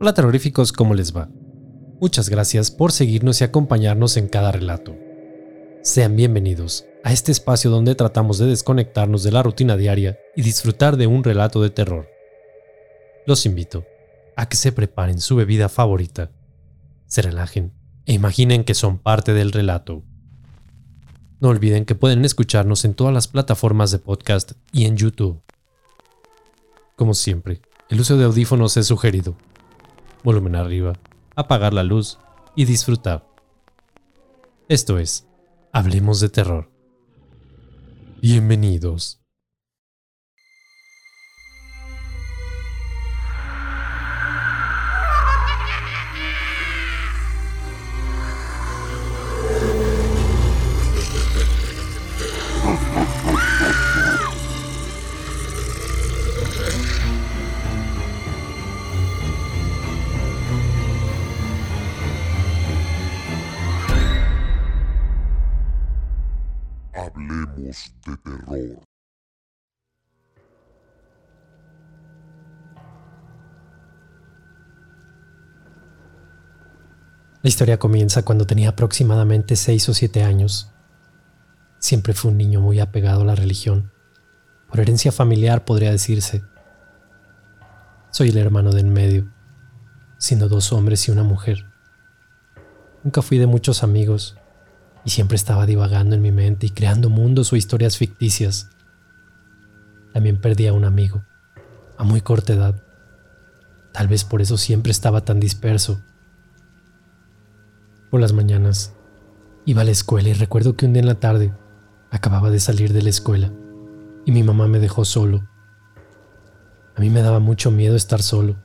Hola terroríficos, ¿cómo les va? Muchas gracias por seguirnos y acompañarnos en cada relato. Sean bienvenidos a este espacio donde tratamos de desconectarnos de la rutina diaria y disfrutar de un relato de terror. Los invito a que se preparen su bebida favorita, se relajen e imaginen que son parte del relato. No olviden que pueden escucharnos en todas las plataformas de podcast y en YouTube. Como siempre, el uso de audífonos es sugerido volumen arriba, apagar la luz y disfrutar. Esto es, Hablemos de Terror. Bienvenidos. De terror. La historia comienza cuando tenía aproximadamente 6 o 7 años. Siempre fue un niño muy apegado a la religión. Por herencia familiar podría decirse. Soy el hermano de en medio, siendo dos hombres y una mujer. Nunca fui de muchos amigos, y siempre estaba divagando en mi mente y creando mundos o historias ficticias. También perdí a un amigo, a muy corta edad. Tal vez por eso siempre estaba tan disperso. Por las mañanas iba a la escuela y recuerdo que un día en la tarde acababa de salir de la escuela y mi mamá me dejó solo. A mí me daba mucho miedo estar solo,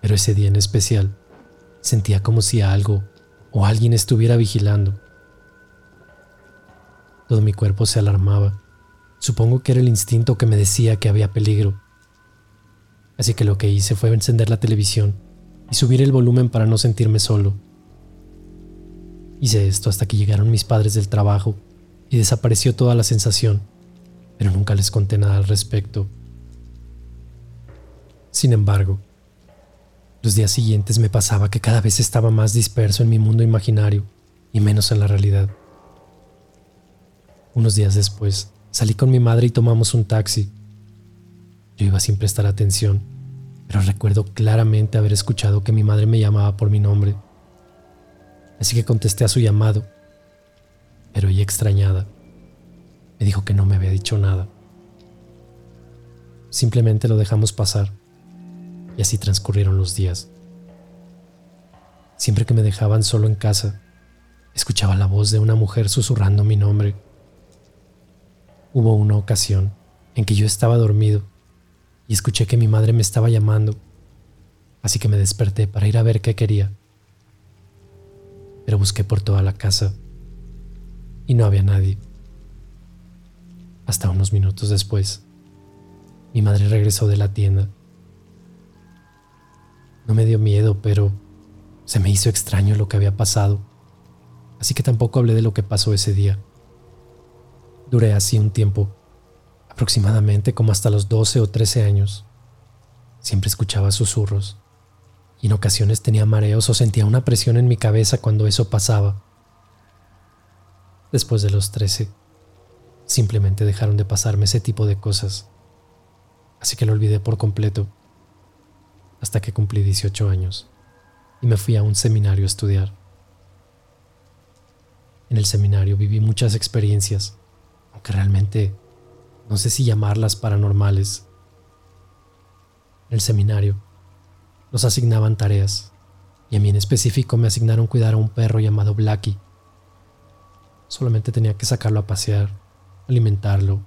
pero ese día en especial sentía como si algo o alguien estuviera vigilando. Todo mi cuerpo se alarmaba. Supongo que era el instinto que me decía que había peligro. Así que lo que hice fue encender la televisión y subir el volumen para no sentirme solo. Hice esto hasta que llegaron mis padres del trabajo y desapareció toda la sensación, pero nunca les conté nada al respecto. Sin embargo, los días siguientes me pasaba que cada vez estaba más disperso en mi mundo imaginario y menos en la realidad. Unos días después, salí con mi madre y tomamos un taxi. Yo iba sin prestar atención, pero recuerdo claramente haber escuchado que mi madre me llamaba por mi nombre. Así que contesté a su llamado, pero ella extrañada me dijo que no me había dicho nada. Simplemente lo dejamos pasar y así transcurrieron los días. Siempre que me dejaban solo en casa, escuchaba la voz de una mujer susurrando mi nombre. Hubo una ocasión en que yo estaba dormido y escuché que mi madre me estaba llamando, así que me desperté para ir a ver qué quería. Pero busqué por toda la casa y no había nadie. Hasta unos minutos después, mi madre regresó de la tienda. No me dio miedo, pero se me hizo extraño lo que había pasado, así que tampoco hablé de lo que pasó ese día. Duré así un tiempo, aproximadamente como hasta los 12 o 13 años. Siempre escuchaba susurros y en ocasiones tenía mareos o sentía una presión en mi cabeza cuando eso pasaba. Después de los 13, simplemente dejaron de pasarme ese tipo de cosas, así que lo olvidé por completo, hasta que cumplí 18 años y me fui a un seminario a estudiar. En el seminario viví muchas experiencias aunque realmente no sé si llamarlas paranormales. En el seminario nos asignaban tareas y a mí en específico me asignaron cuidar a un perro llamado Blackie. Solamente tenía que sacarlo a pasear, alimentarlo,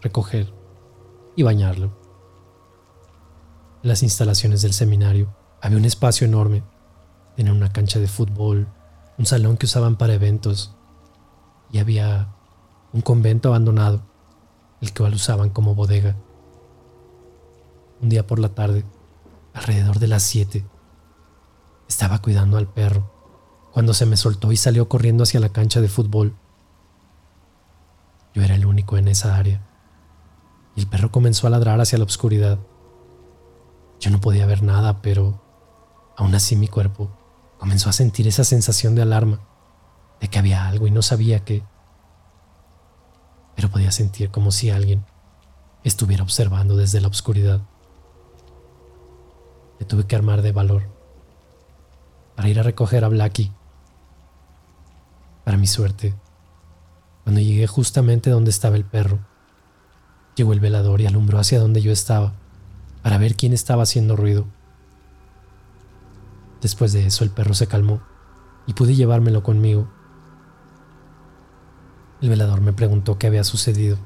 recoger y bañarlo. En las instalaciones del seminario había un espacio enorme. Tenía una cancha de fútbol, un salón que usaban para eventos y había un convento abandonado, el que usaban como bodega. Un día por la tarde, alrededor de las 7, estaba cuidando al perro cuando se me soltó y salió corriendo hacia la cancha de fútbol. Yo era el único en esa área y el perro comenzó a ladrar hacia la oscuridad. Yo no podía ver nada, pero Aún así mi cuerpo comenzó a sentir esa sensación de alarma, de que había algo y no sabía qué. Pero podía sentir como si alguien estuviera observando desde la oscuridad. Me tuve que armar de valor para ir a recoger a Blackie. Para mi suerte, cuando llegué justamente donde estaba el perro, llegó el velador y alumbró hacia donde yo estaba para ver quién estaba haciendo ruido. Después de eso el perro se calmó y pude llevármelo conmigo. El velador me preguntó qué había sucedido,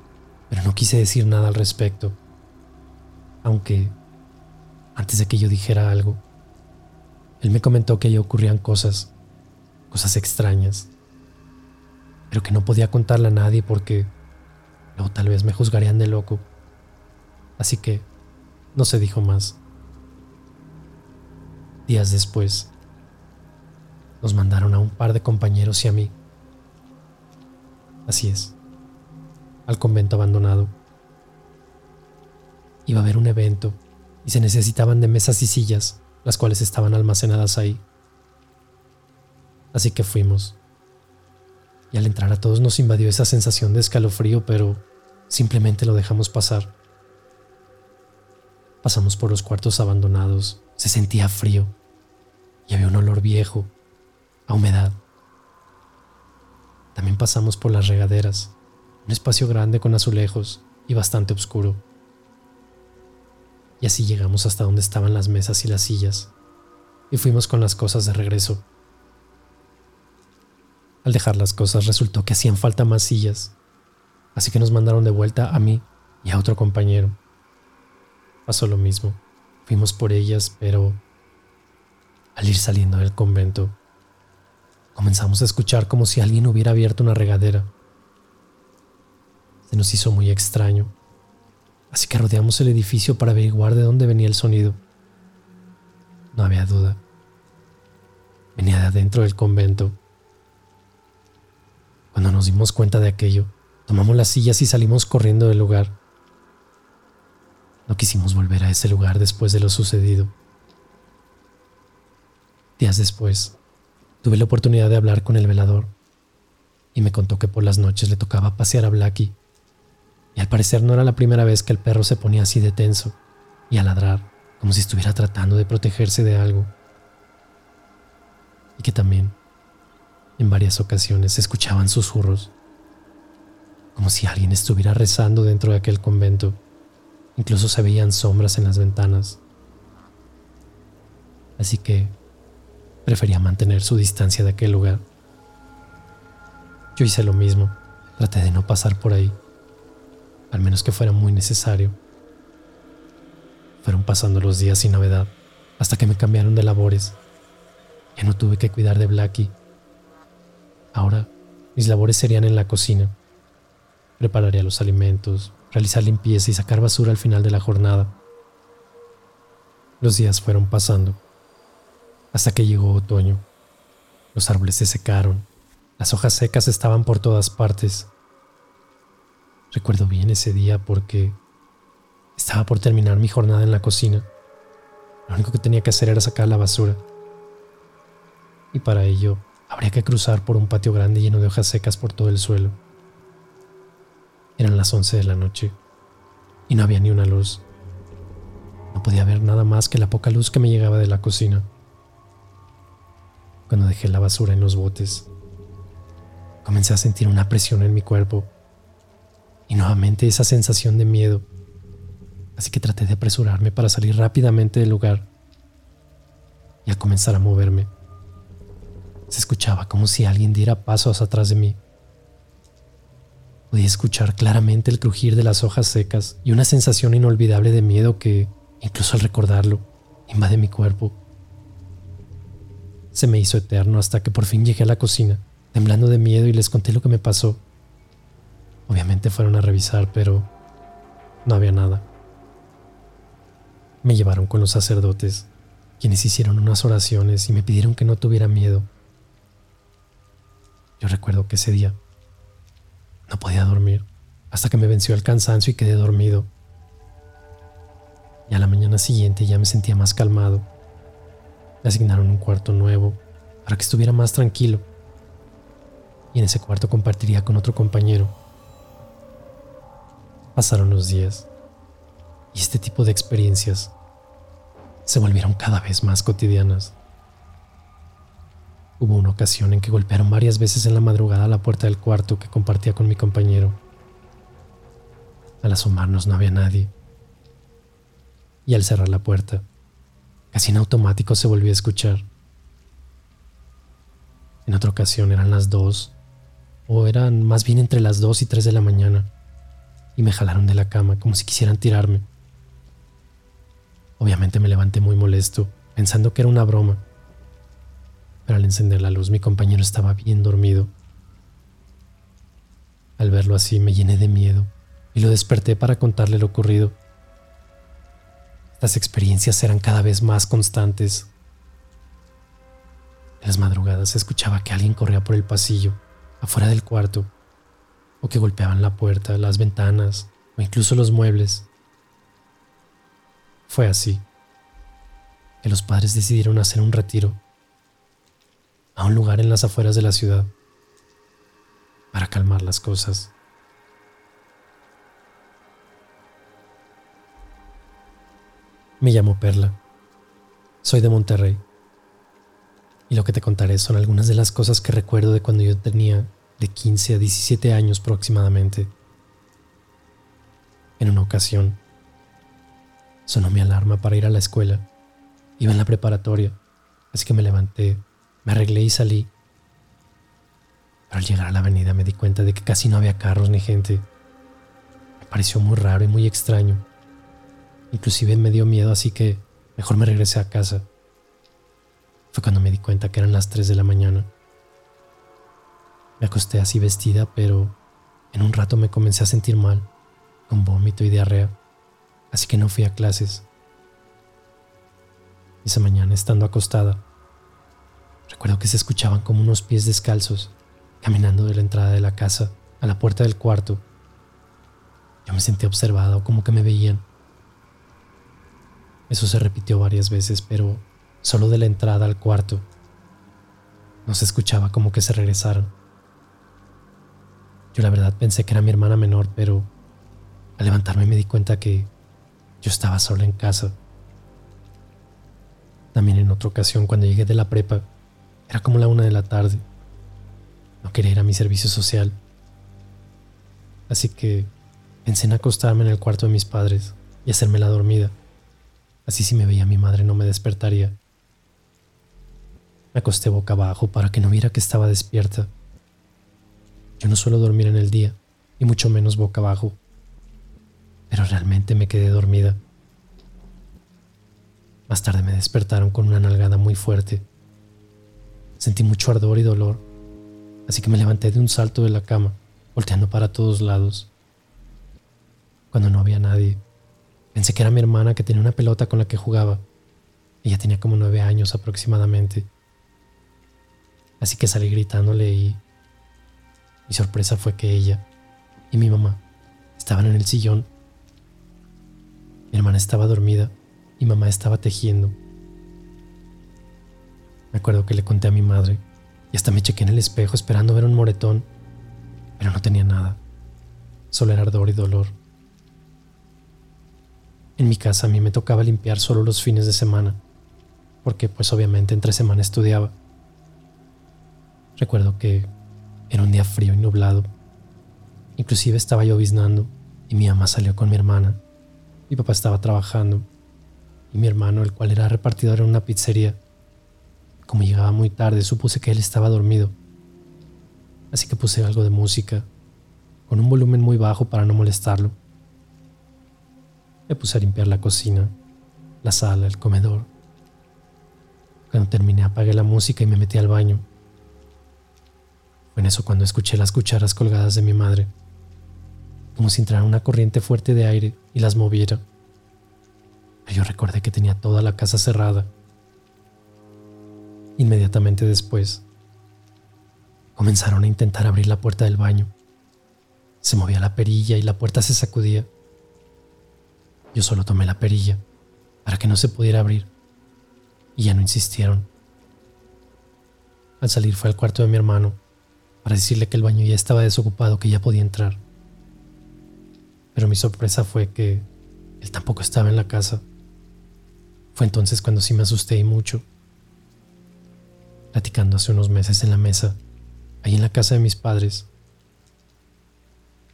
pero no quise decir nada al respecto. Aunque, antes de que yo dijera algo, él me comentó que ahí ocurrían cosas, cosas extrañas, pero que no podía contarle a nadie porque luego tal vez me juzgarían de loco. Así que no se dijo más. Días después, nos mandaron a un par de compañeros y a mí. Así es, al convento abandonado. Iba a haber un evento y se necesitaban de mesas y sillas, las cuales estaban almacenadas ahí. Así que fuimos. Y al entrar a todos nos invadió esa sensación de escalofrío, pero simplemente lo dejamos pasar. Pasamos por los cuartos abandonados. Se sentía frío y había un olor viejo, a humedad. También pasamos por las regaderas, un espacio grande con azulejos y bastante oscuro. Y así llegamos hasta donde estaban las mesas y las sillas, y fuimos con las cosas de regreso. Al dejar las cosas resultó que hacían falta más sillas, así que nos mandaron de vuelta a mí y a otro compañero pasó lo mismo. Fuimos por ellas, pero al ir saliendo del convento, comenzamos a escuchar como si alguien hubiera abierto una regadera. Se nos hizo muy extraño, así que rodeamos el edificio para averiguar de dónde venía el sonido. No había duda. Venía de adentro del convento. Cuando nos dimos cuenta de aquello, tomamos las sillas y salimos corriendo del lugar. No quisimos volver a ese lugar después de lo sucedido. Días después, tuve la oportunidad de hablar con el velador y me contó que por las noches le tocaba pasear a Blackie. Y al parecer no era la primera vez que el perro se ponía así de tenso y a ladrar como si estuviera tratando de protegerse de algo. Y que también, en varias ocasiones, se escuchaban susurros, como si alguien estuviera rezando dentro de aquel convento. Incluso se veían sombras en las ventanas. Así que prefería mantener su distancia de aquel lugar. Yo hice lo mismo. Traté de no pasar por ahí, al menos que fuera muy necesario. Fueron pasando los días sin novedad, hasta que me cambiaron de labores. Ya no tuve que cuidar de Blackie. Ahora mis labores serían en la cocina. Prepararía los alimentos, realizar limpieza y sacar basura al final de la jornada. Los días fueron pasando, hasta que llegó otoño. Los árboles se secaron, las hojas secas estaban por todas partes. Recuerdo bien ese día porque estaba por terminar mi jornada en la cocina. Lo único que tenía que hacer era sacar la basura. Y para ello habría que cruzar por un patio grande lleno de hojas secas por todo el suelo. Eran las 11 de la noche y no había ni una luz. No podía ver nada más que la poca luz que me llegaba de la cocina. Cuando dejé la basura en los botes, comencé a sentir una presión en mi cuerpo y nuevamente esa sensación de miedo. Así que traté de apresurarme para salir rápidamente del lugar y a comenzar a moverme. Se escuchaba como si alguien diera pasos atrás de mí. Podía escuchar claramente el crujir de las hojas secas y una sensación inolvidable de miedo que, incluso al recordarlo, invade mi cuerpo. Se me hizo eterno hasta que por fin llegué a la cocina, temblando de miedo y les conté lo que me pasó. Obviamente fueron a revisar, pero no había nada. Me llevaron con los sacerdotes, quienes hicieron unas oraciones y me pidieron que no tuviera miedo. Yo recuerdo que ese día no podía dormir hasta que me venció el cansancio y quedé dormido. Y a la mañana siguiente ya me sentía más calmado. Le asignaron un cuarto nuevo para que estuviera más tranquilo. Y en ese cuarto compartiría con otro compañero. Pasaron los días y este tipo de experiencias se volvieron cada vez más cotidianas. Hubo una ocasión en que golpearon varias veces en la madrugada la puerta del cuarto que compartía con mi compañero. Al asomarnos no había nadie. Y al cerrar la puerta, casi en automático se volvió a escuchar. En otra ocasión eran las dos, o eran más bien entre las dos y tres de la mañana, y me jalaron de la cama como si quisieran tirarme. Obviamente me levanté muy molesto, pensando que era una broma. Pero al encender la luz mi compañero estaba bien dormido. Al verlo así me llené de miedo y lo desperté para contarle lo ocurrido. Estas experiencias eran cada vez más constantes. En las madrugadas se escuchaba que alguien corría por el pasillo, afuera del cuarto, o que golpeaban la puerta, las ventanas o incluso los muebles. Fue así que los padres decidieron hacer un retiro a un lugar en las afueras de la ciudad para calmar las cosas. Me llamo Perla. Soy de Monterrey. Y lo que te contaré son algunas de las cosas que recuerdo de cuando yo tenía de 15 a 17 años aproximadamente. En una ocasión, Sonó mi alarma para ir a la escuela. Iba en la preparatoria, así que me levanté, me arreglé y salí. Pero al llegar a la avenida me di cuenta de que casi no había carros ni gente. Me pareció muy raro y muy extraño. Inclusive me dio miedo, así que mejor me regresé a casa. Fue cuando me di cuenta que eran las 3 de la mañana. Me acosté así vestida, pero en un rato me comencé a sentir mal, con vómito y diarrea así que no fui a clases. Esa mañana, estando acostada, recuerdo que se escuchaban como unos pies descalzos caminando de la entrada de la casa a la puerta del cuarto. Yo me sentí observado, como que me veían. Eso se repitió varias veces, pero solo de la entrada al cuarto. No se escuchaba como que se regresaran. Yo la verdad pensé que era mi hermana menor, pero al levantarme me di cuenta que yo estaba solo en casa. También en otra ocasión, cuando llegué de la prepa, era como la una de la tarde. No quería ir a mi servicio social. Así que pensé en acostarme en el cuarto de mis padres y hacerme la dormida. Así si me veía mi madre no me despertaría. Me acosté boca abajo para que no viera que estaba despierta. Yo no suelo dormir en el día, y mucho menos boca abajo pero realmente me quedé dormida. Más tarde me despertaron con una nalgada muy fuerte. Sentí mucho ardor y dolor, así que me levanté de un salto de la cama, volteando para todos lados. Cuando no había nadie, pensé que era mi hermana que tenía una pelota con la que jugaba. Ella tenía como nueve años aproximadamente. Así que salí gritándole y mi sorpresa fue que ella y mi mamá estaban en el sillón mi hermana estaba dormida y mamá estaba tejiendo. Me acuerdo que le conté a mi madre y hasta me chequé en el espejo esperando ver un moretón, pero no tenía nada. Solo era ardor y dolor. En mi casa a mí me tocaba limpiar solo los fines de semana, porque pues obviamente entre semana estudiaba. Recuerdo que era un día frío y nublado. Inclusive estaba lloviznando y mi mamá salió con mi hermana mi papá estaba trabajando y mi hermano, el cual era repartidor en una pizzería, como llegaba muy tarde, supuse que él estaba dormido. Así que puse algo de música, con un volumen muy bajo para no molestarlo. Me puse a limpiar la cocina, la sala, el comedor. Cuando terminé apagué la música y me metí al baño. Fue en eso cuando escuché las cucharas colgadas de mi madre como si entrara una corriente fuerte de aire y las moviera. yo recordé que tenía toda la casa cerrada. Inmediatamente después, comenzaron a intentar abrir la puerta del baño. Se movía la perilla y la puerta se sacudía. Yo solo tomé la perilla para que no se pudiera abrir y ya no insistieron. Al salir fue al cuarto de mi hermano para decirle que el baño ya estaba desocupado, que ya podía entrar. Pero mi sorpresa fue que él tampoco estaba en la casa. Fue entonces cuando sí me asusté y mucho. Platicando hace unos meses en la mesa, ahí en la casa de mis padres,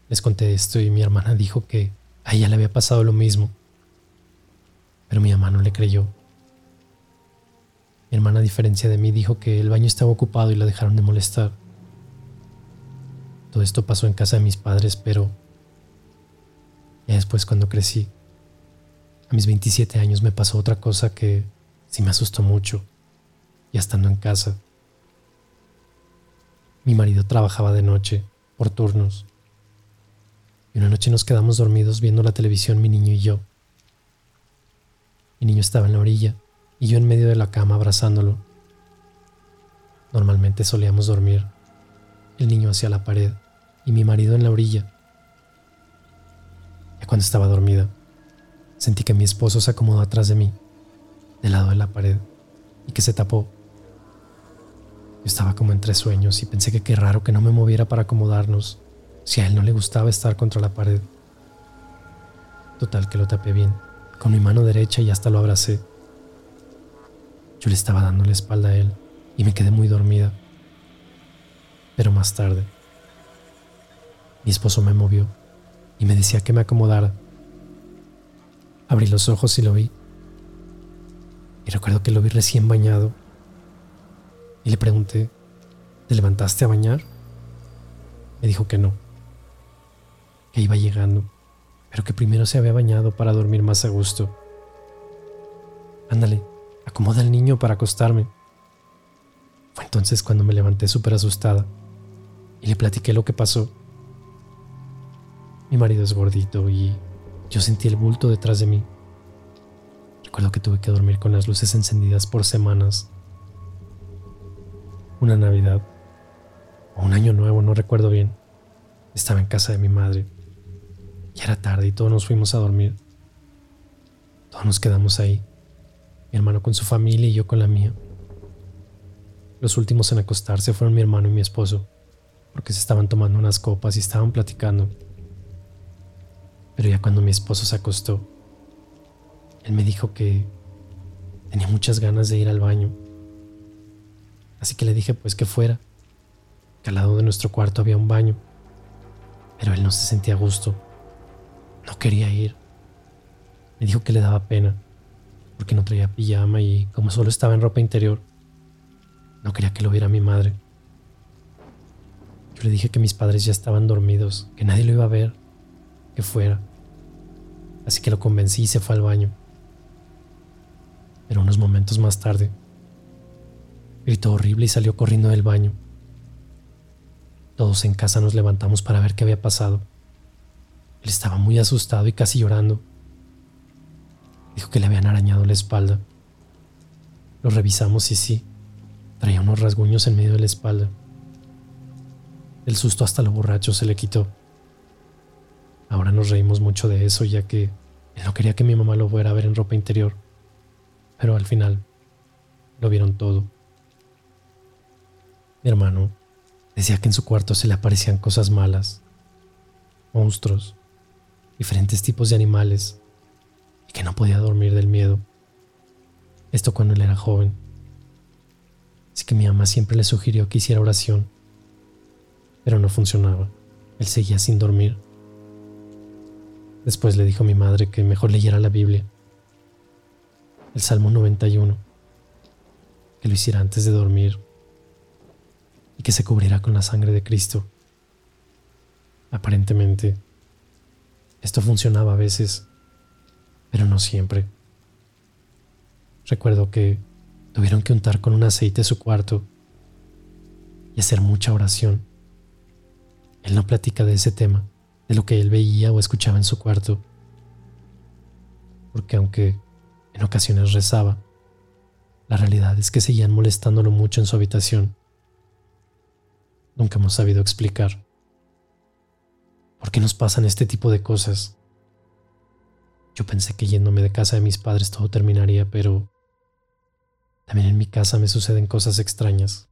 les conté esto y mi hermana dijo que a ella le había pasado lo mismo. Pero mi mamá no le creyó. Mi hermana, a diferencia de mí, dijo que el baño estaba ocupado y la dejaron de molestar. Todo esto pasó en casa de mis padres, pero ya después cuando crecí, a mis 27 años me pasó otra cosa que sí me asustó mucho, ya estando en casa. Mi marido trabajaba de noche, por turnos, y una noche nos quedamos dormidos viendo la televisión mi niño y yo. Mi niño estaba en la orilla y yo en medio de la cama abrazándolo. Normalmente solíamos dormir, el niño hacia la pared y mi marido en la orilla. Ya cuando estaba dormida, sentí que mi esposo se acomodó atrás de mí, del lado de la pared, y que se tapó. Yo estaba como entre sueños y pensé que qué raro que no me moviera para acomodarnos si a él no le gustaba estar contra la pared. Total que lo tapé bien, con mi mano derecha y hasta lo abracé. Yo le estaba dando la espalda a él y me quedé muy dormida. Pero más tarde, mi esposo me movió y me decía que me acomodara. Abrí los ojos y lo vi. Y recuerdo que lo vi recién bañado. Y le pregunté, ¿te levantaste a bañar? Me dijo que no iba llegando, pero que primero se había bañado para dormir más a gusto. Ándale, acomoda al niño para acostarme. Fue entonces cuando me levanté súper asustada y le platiqué lo que pasó. Mi marido es gordito y yo sentí el bulto detrás de mí. Recuerdo que tuve que dormir con las luces encendidas por semanas. Una Navidad o un año nuevo, no recuerdo bien. Estaba en casa de mi madre ya era tarde y todos nos fuimos a dormir. Todos nos quedamos ahí. Mi hermano con su familia y yo con la mía. Los últimos en acostarse fueron mi hermano y mi esposo, porque se estaban tomando unas copas y estaban platicando. Pero ya cuando mi esposo se acostó, él me dijo que tenía muchas ganas de ir al baño. Así que le dije pues que fuera, que al lado de nuestro cuarto había un baño, pero él no se sentía a gusto no quería ir. Me dijo que le daba pena, porque no traía pijama y como solo estaba en ropa interior, no quería que lo viera mi madre. Yo le dije que mis padres ya estaban dormidos, que nadie lo iba a ver, que fuera. Así que lo convencí y se fue al baño. Pero unos momentos más tarde, gritó horrible y salió corriendo del baño. Todos en casa nos levantamos para ver qué había pasado. Él estaba muy asustado y casi llorando. Dijo que le habían arañado la espalda. Lo revisamos y sí, traía unos rasguños en medio de la espalda. El susto hasta lo borracho se le quitó. Ahora nos reímos mucho de eso ya que él no quería que mi mamá lo fuera a ver en ropa interior. Pero al final lo vieron todo. Mi hermano decía que en su cuarto se le aparecían cosas malas, monstruos, diferentes tipos de animales y que no podía dormir del miedo. Esto cuando él era joven. Así que mi mamá siempre le sugirió que hiciera oración, pero no funcionaba. Él seguía sin dormir. Después le dijo a mi madre que mejor leyera la Biblia, el Salmo 91, que lo hiciera antes de dormir y que se cubriera con la sangre de Cristo. Aparentemente, esto funcionaba a veces, pero no siempre. Recuerdo que tuvieron que untar con un aceite su cuarto y hacer mucha oración. Él no platica de ese tema, de lo que él veía o escuchaba en su cuarto, porque aunque en ocasiones rezaba, la realidad es que seguían molestándolo mucho en su habitación. Nunca hemos sabido explicar ¿Por qué nos pasan este tipo de cosas? Yo pensé que yéndome de casa de mis padres todo terminaría, pero También en mi casa me suceden cosas extrañas.